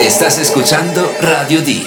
Estás escuchando Radio D.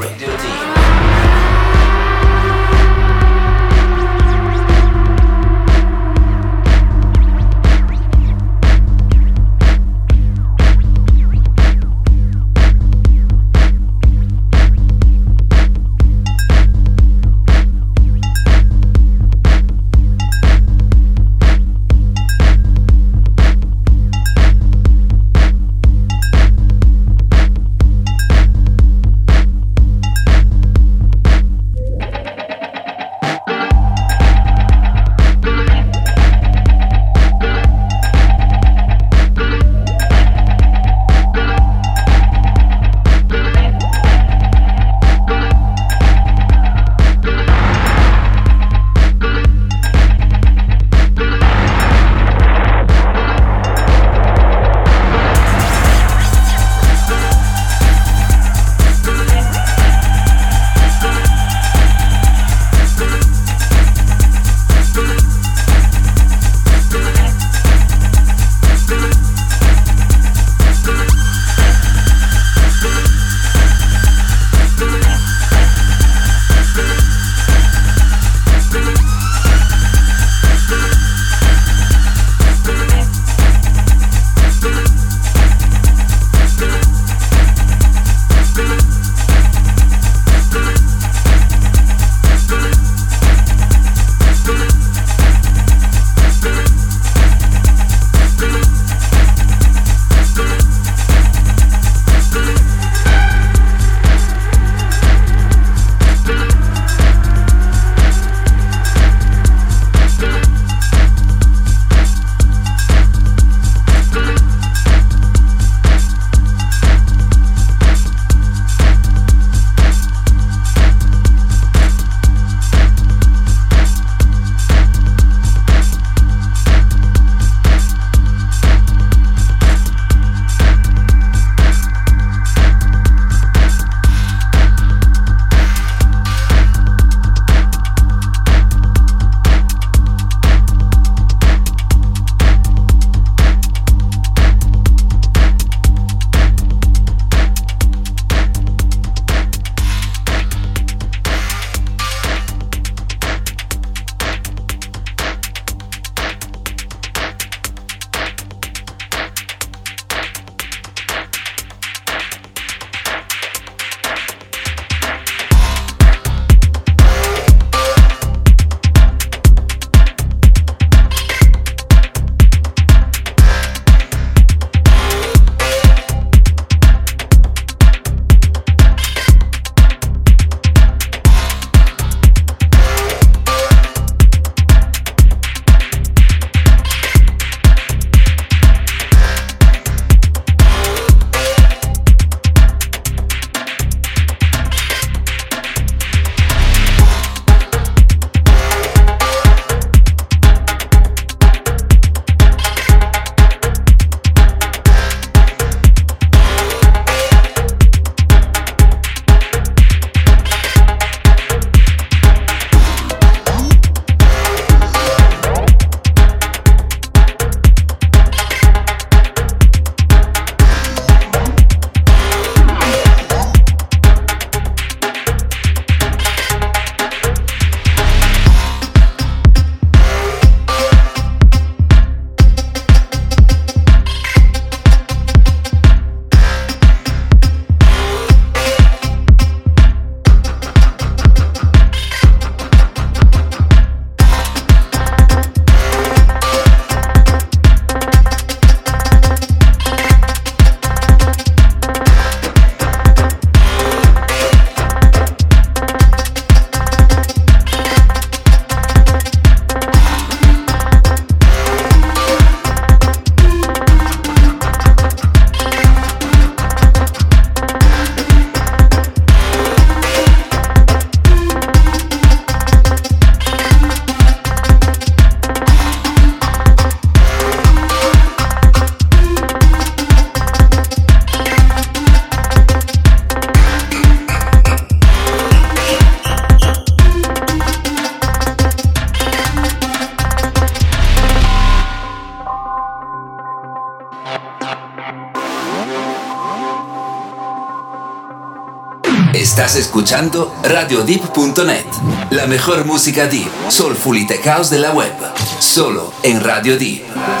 escuchando RadioDeep.net, la mejor música deep, soulful y tech house de la web, solo en Radio Deep.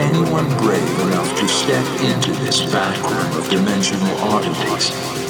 anyone brave enough to step into this vacuum of dimensional oddities.